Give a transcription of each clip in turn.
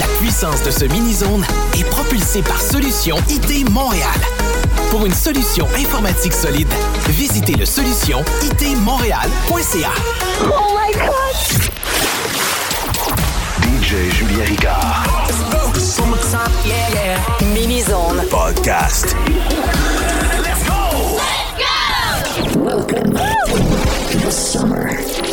La puissance de ce mini-zone est propulsée par Solution IT Montréal. Pour une solution informatique solide, visitez le solution itmontréal.ca. Oh my god! DJ Julien Ricard. Mini-zone. Podcast. Welcome to the summer.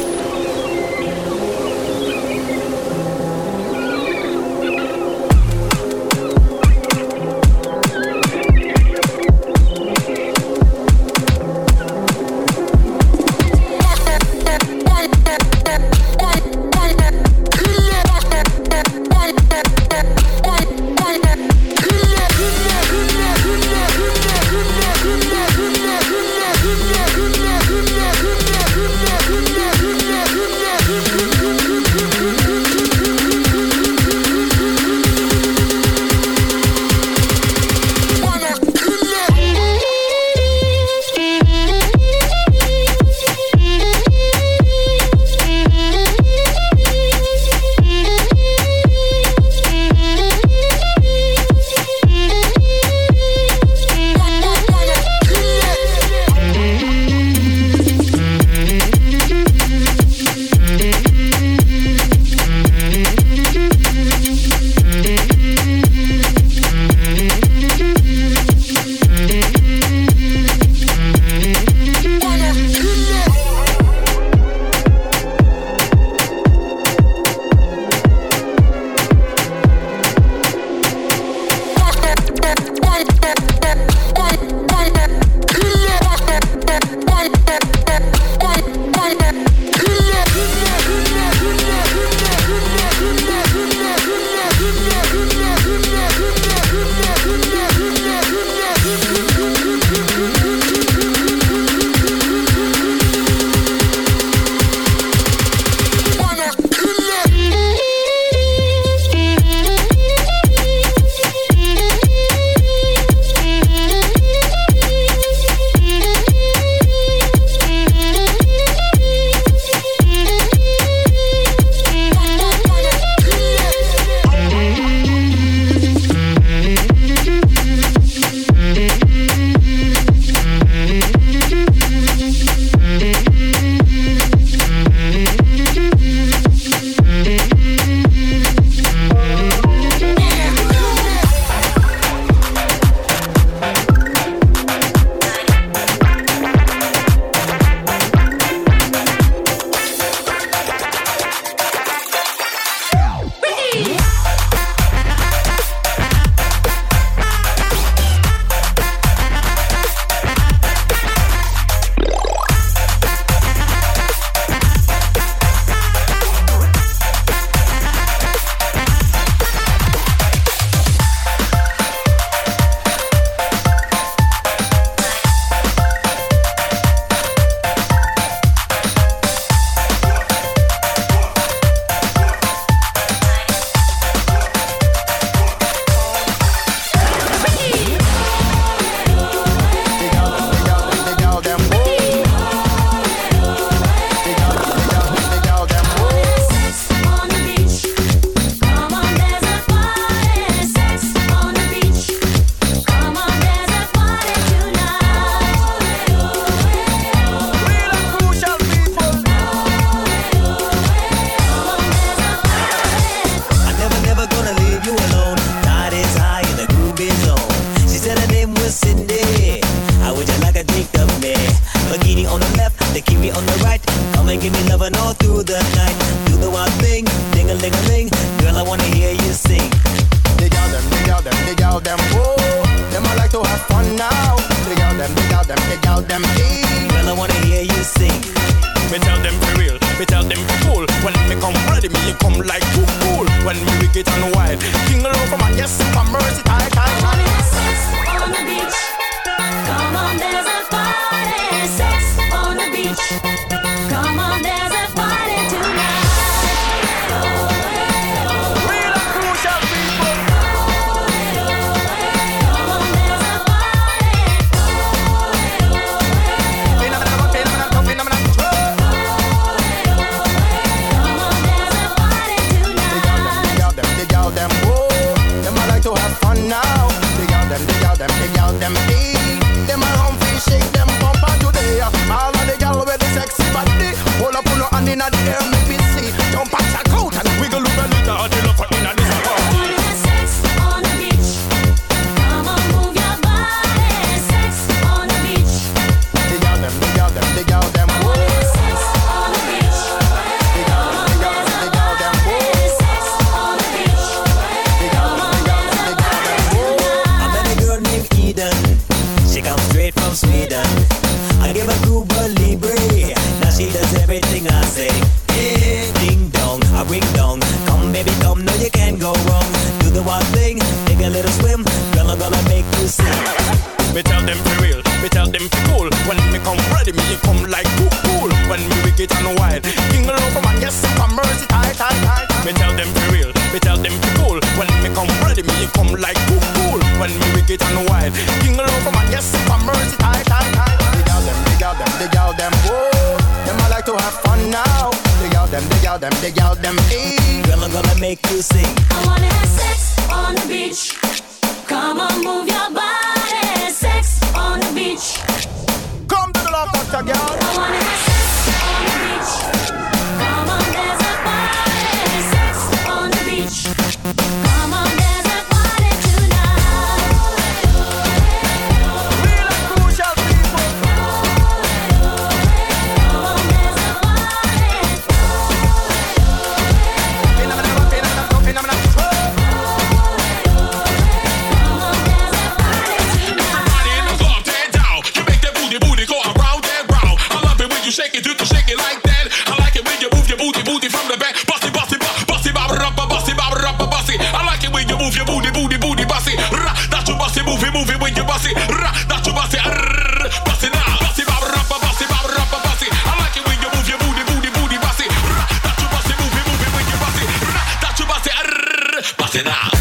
nothing I.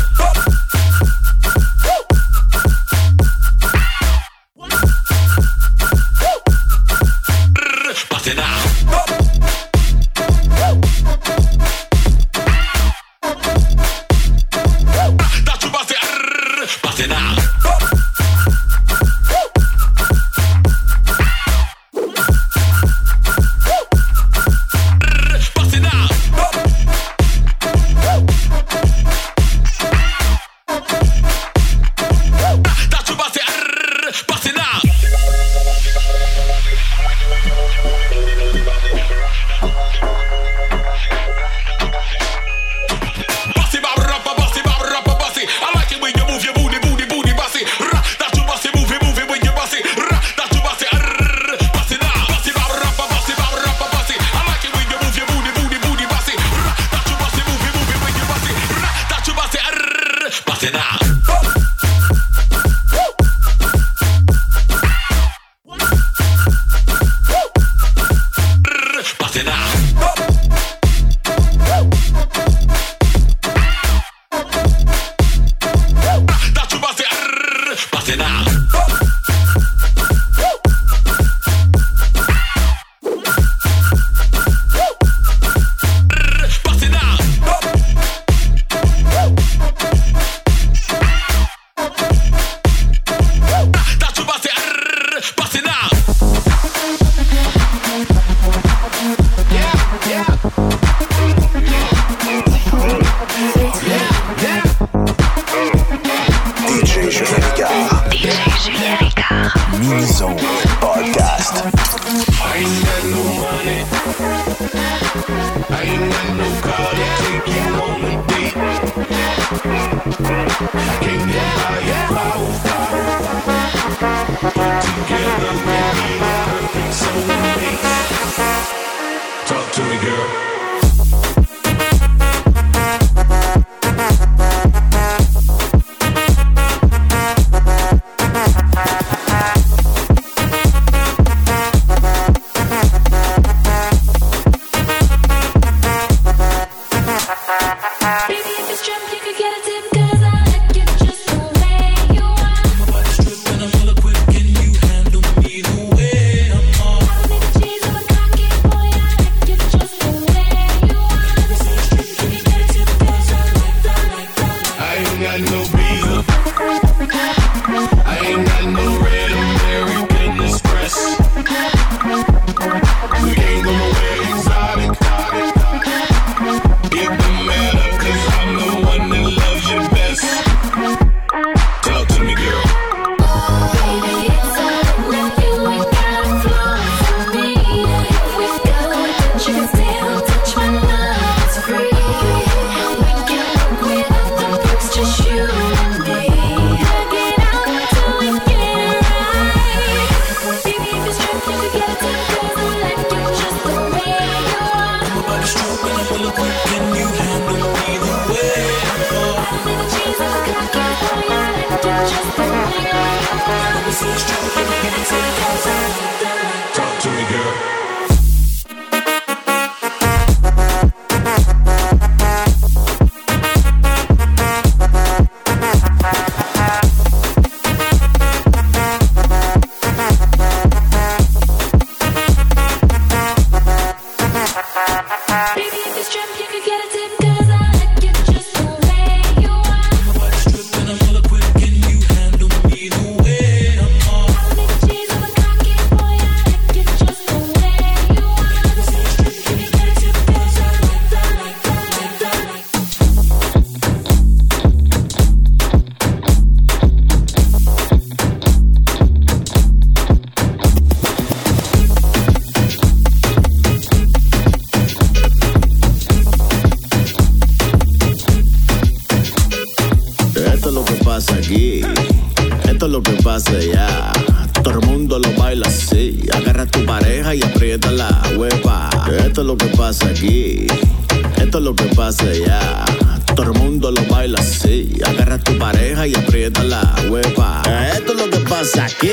pasa aquí.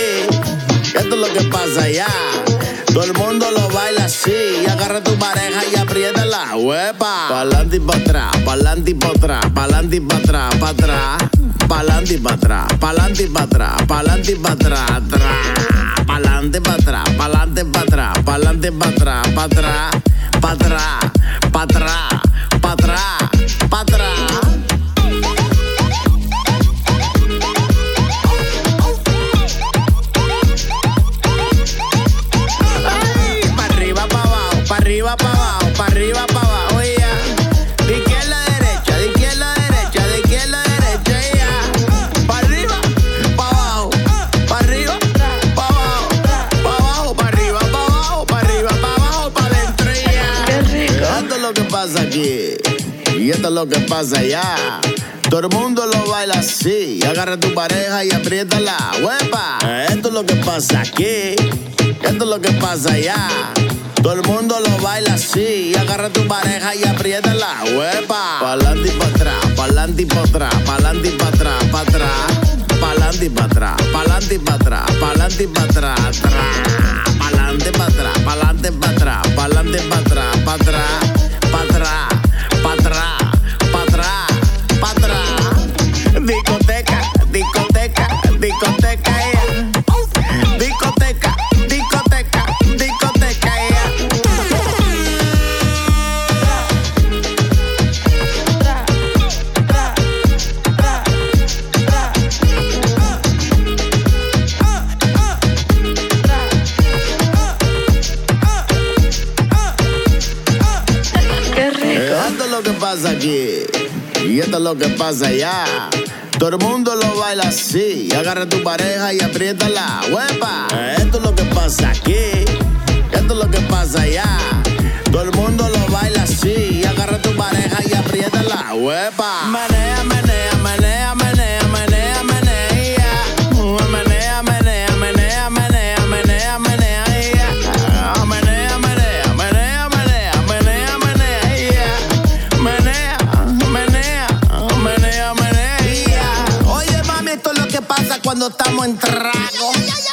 Esto es lo que pasa allá. Todo el mundo lo baila así. Agarra a tu pareja y aprieta la huepa. Pa'lante y pa' atrás, pa'lante y pa' atrás, pa'lante y pa' atrás, pa' atrás. Pa'lante y pa' atrás, pa'lante y pa' atrás, pa'lante y pa' atrás, atrás. Pa'lante pa' atrás, pa'lante pa' atrás, pa'lante pa' atrás, pa' atrás, pa' atrás, pa' atrás, pasa aquí, y esto es lo que pasa allá. Todo el mundo lo baila así. Agarra tu pareja y aprieta la huepa. Esto es lo que pasa aquí. Esto es lo que pasa allá. Todo el mundo lo baila así. Agarra tu pareja y aprieta la huepa. Pa'lante y pa' atrás, pa'lante y pa' atrás, pa'lante y pa' atrás, pa' atrás. Pa'lante y pa' atrás, pa'lante y pa' atrás, pa'lante y pa' atrás. Pa'lante pa' atrás, pa'lante pa' atrás, pa'lante pa' atrás, pa' atrás, pasa aquí. Y esto es lo que pasa allá. Todo el mundo lo baila así. Agarra tu pareja y aprieta la huepa. Esto es lo que pasa aquí. Esto es lo que pasa allá. Todo el mundo lo baila así. Agarra tu pareja y aprieta la huepa. Menea, menea, pasa cuando estamos en trago.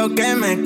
Cojan y yo que me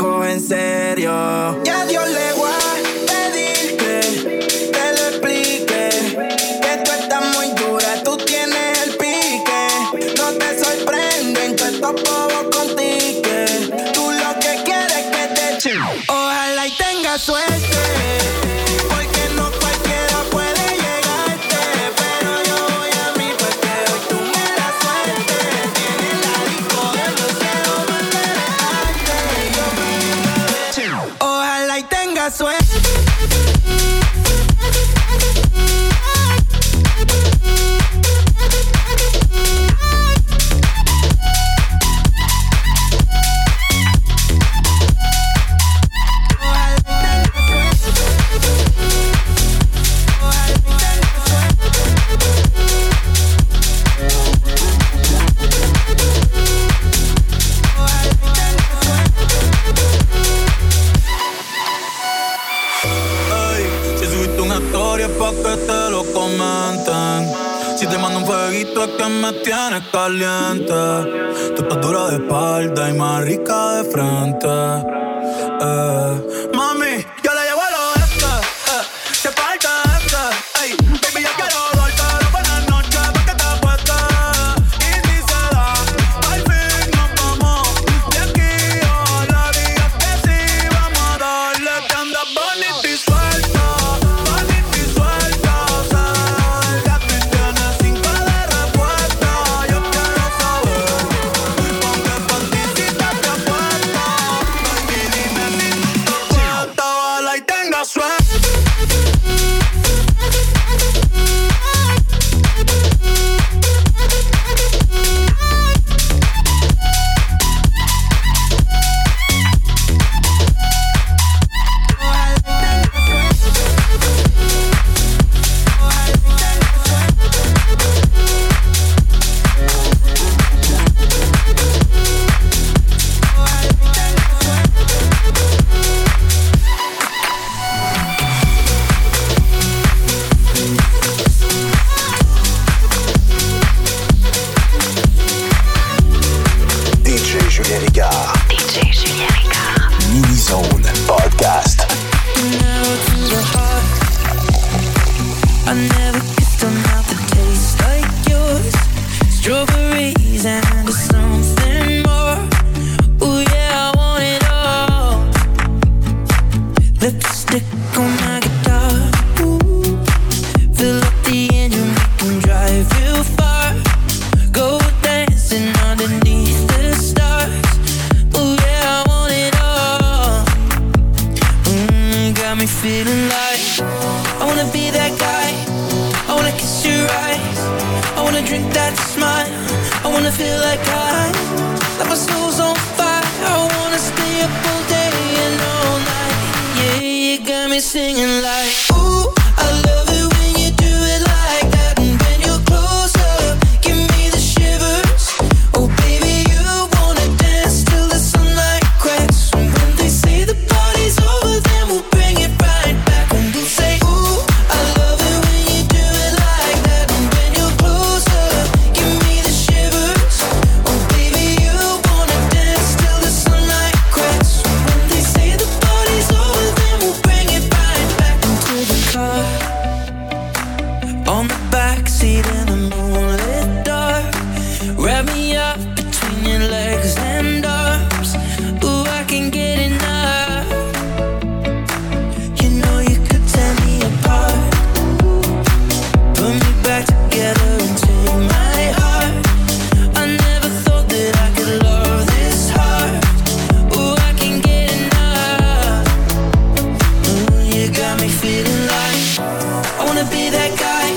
that guy.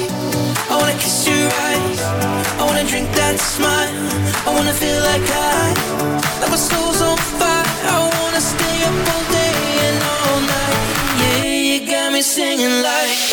I wanna kiss your eyes. I wanna drink that smile. I wanna feel like I, like my soul's on fire. I wanna stay up all day and all night. Yeah, you got me singing like.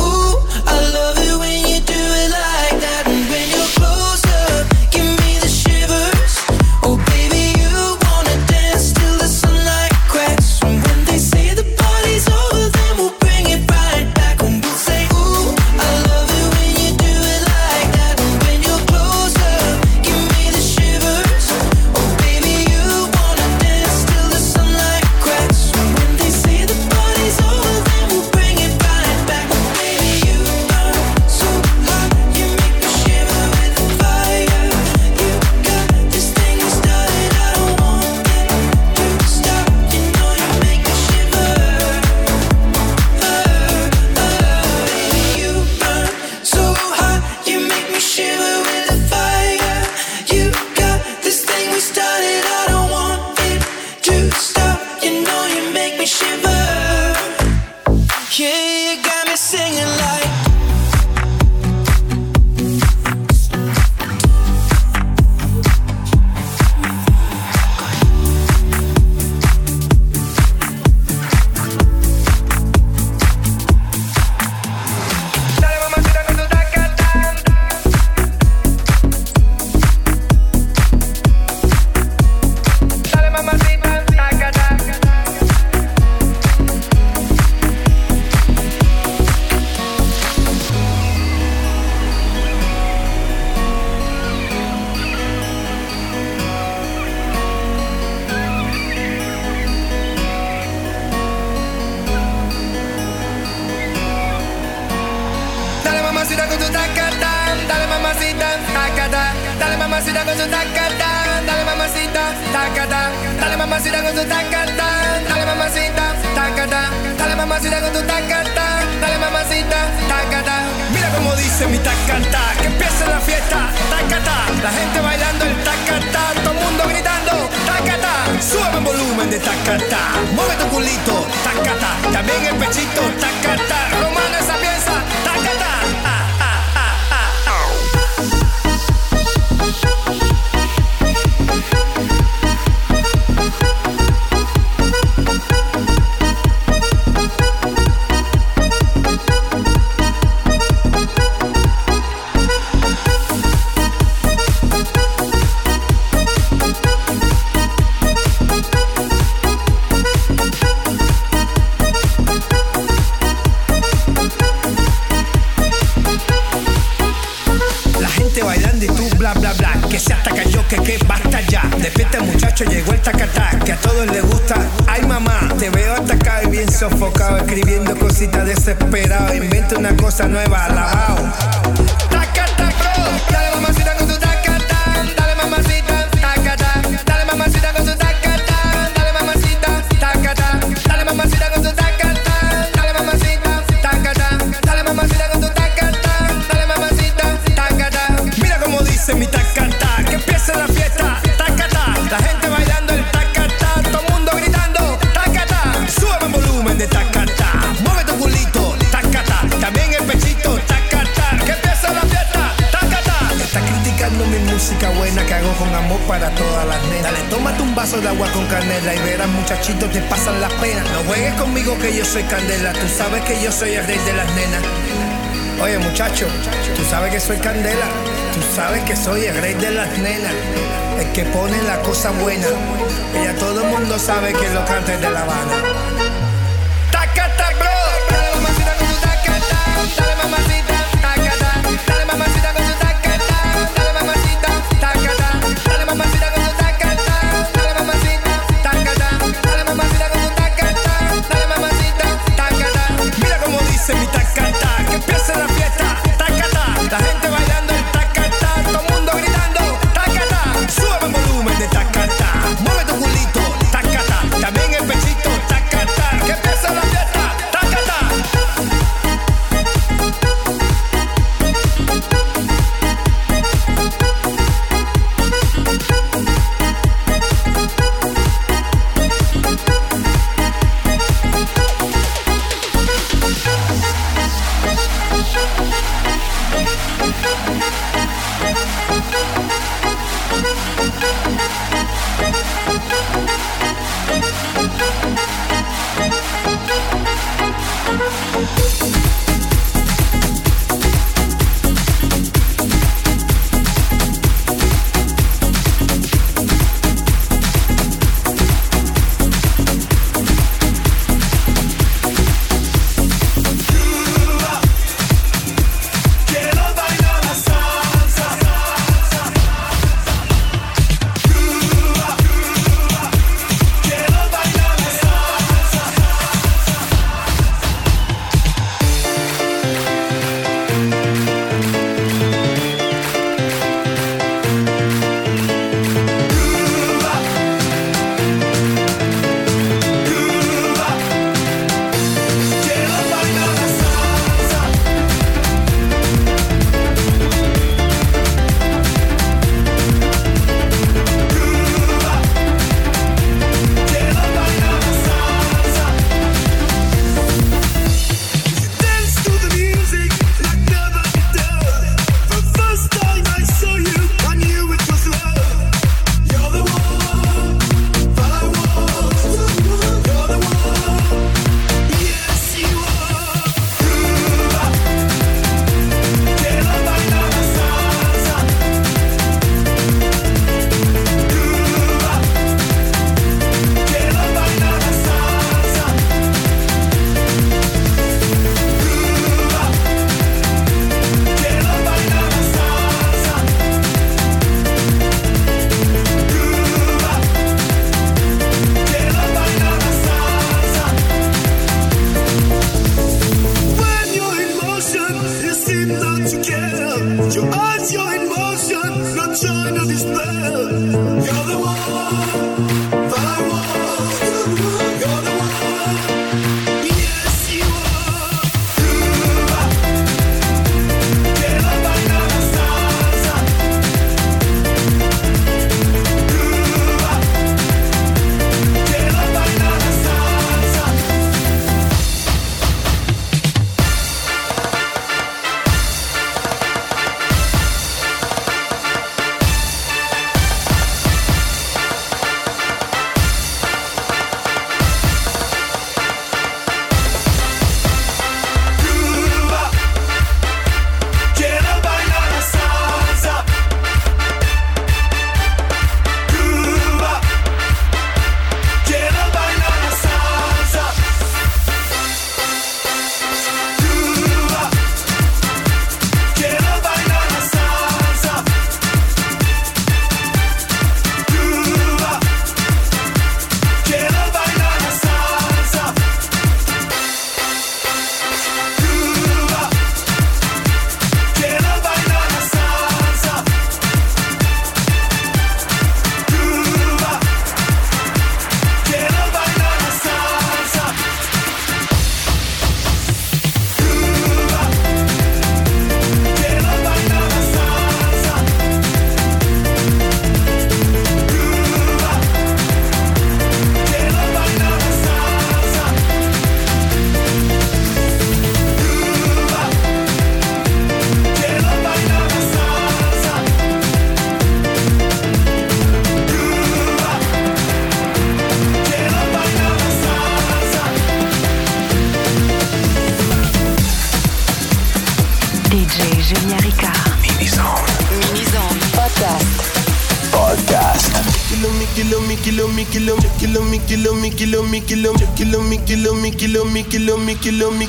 Cachito,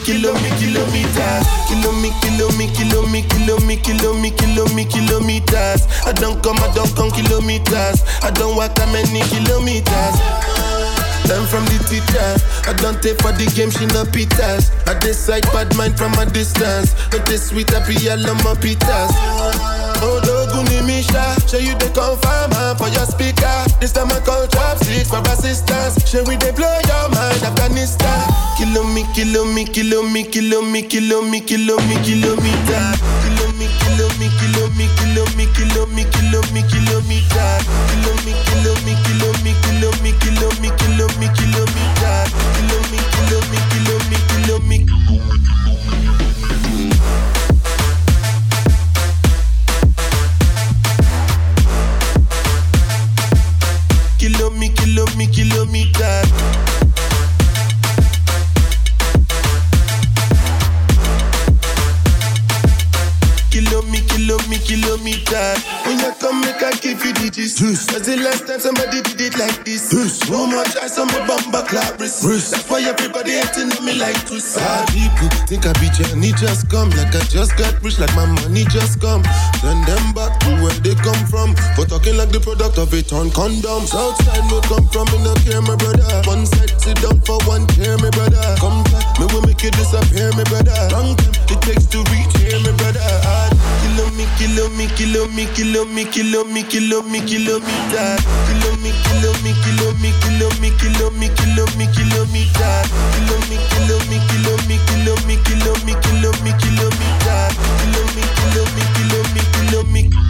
kilo me, kilo me, kilometers. Kilo me, kilo me, kilo me, kilo me, kilo me, kilo me, kilometers. I don't come, I don't come kilometers. I don't walk that many kilometers. Learn from the teacher. I don't take for the game, she no pitas. I decide bad mind from a distance. Not this sweet, happy, yellow, my pitas. Oh, Doguni Misha, show you the confirm for your speaker. This time I call chopsticks for assistance. Show we they blow your mind, Afghanistan. Kilo me, kilo me, kilo me, kilo me, kilo me, kilo me, kilometer. Kilo me, kilo me, kilo me, kilo me, kilo me, kilo me, kilometer. Kilo me, kilo me, kilo me, kilo me, kilo me, kilo me, kilometer. Kilo me, kilo me, kilo me, kilo me. Kilo This. Cause the last time somebody did it like this. This. How much try some my bumper clap wrist. wrist everybody hating on me like to sad people. Think I be Johnny just come. Like I just got rich, like my money just come. Send them back to where they come from. For talking like the product of a torn condom. Southside no come from, me no care, my brother. One side sit down for one care, my brother. Come back, me will make you disappear, my brother. Long time it takes to reach here, my brother. Hard. Kilo me, kilo me, kilo me, kilo me, kilo me, kilo me, kilometer. Kilo me, kilo me, kilo me, kilo me, kilometer kilometer kilometer kilometer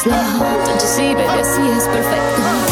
es see? fantasía, bebé, así es perfecto.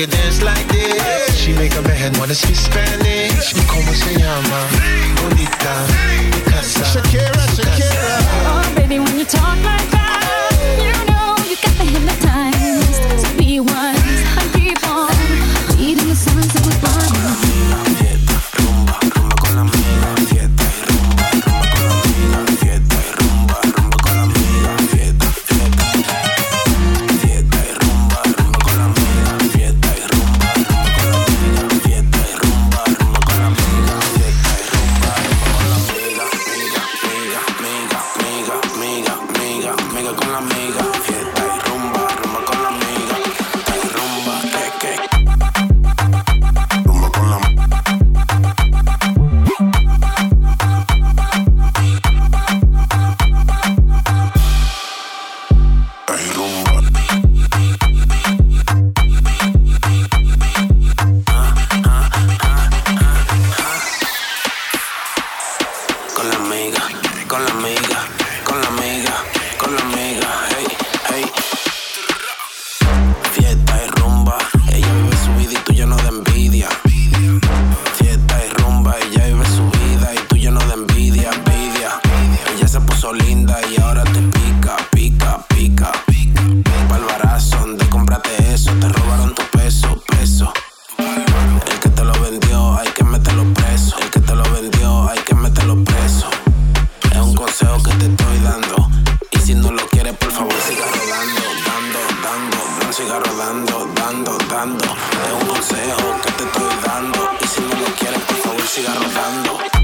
could dance like this. She make up her head, wanna speak Spanish. ¿Cómo se llama? Bonita. Shakira. que te estoy dando. Y si no lo quieres, por favor, siga rodando, dando, dando. No siga rodando, dando, dando. Es un consejo que te estoy dando. Y si no lo quieres, por favor, siga rodando.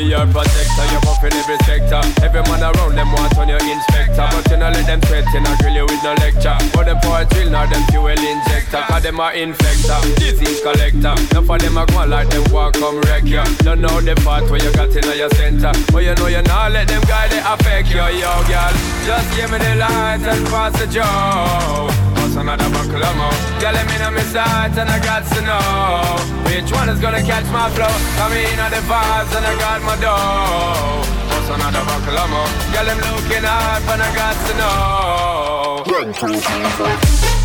Be your protector. You're buffing every sector. Every man around them want on your inspector. But you know let them sweat, you know grill you with no lecture. For them for a drill, now them fuel injector. Cause them are infector, disease collector. None for them a go like them walk come wreck you. Don't know the part where you got in your center. But you know you not let them guide it affect you, yo, girl. Just give me the light and pass the joe. What's another buckle of more? Girl, me know my sight and I got to know which one is gonna catch my flow. Come in on the vibes and I got my dough. Oh, What's another buckle of more? Girl, I'm looking up and I got to know. in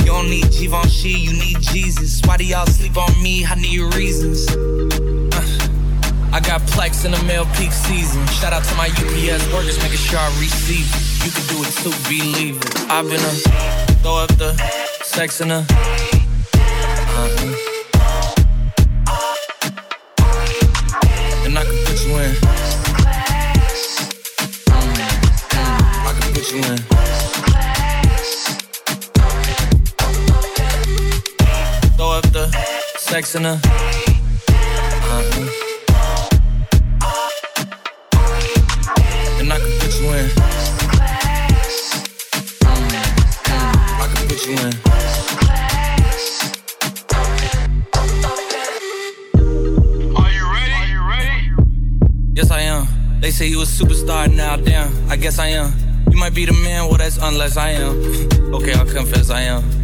You don't need Givenchy, you need Jesus. Why do y'all sleep on me? I need reasons. Uh, I got plex in the mail peak season. Shout out to my UPS workers, making sure I receive it. You can do it too, believe it. I've been a throw up the sex in her. Sex in her. Uh-huh. And I can put you in. I can put you in. Are you ready? Yes, I am. They say you a superstar now, damn. I guess I am. You might be the man, well, that's unless I am. okay, I'll confess I am.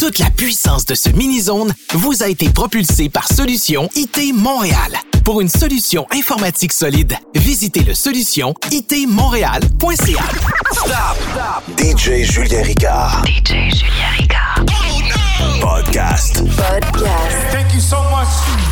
Toute la puissance de ce mini-zone vous a été propulsée par Solution IT Montréal. Pour une solution informatique solide, visitez le solution itmontréal.ca. DJ Julien Ricard. DJ Julien Ricard. Podcast. Thank you so much.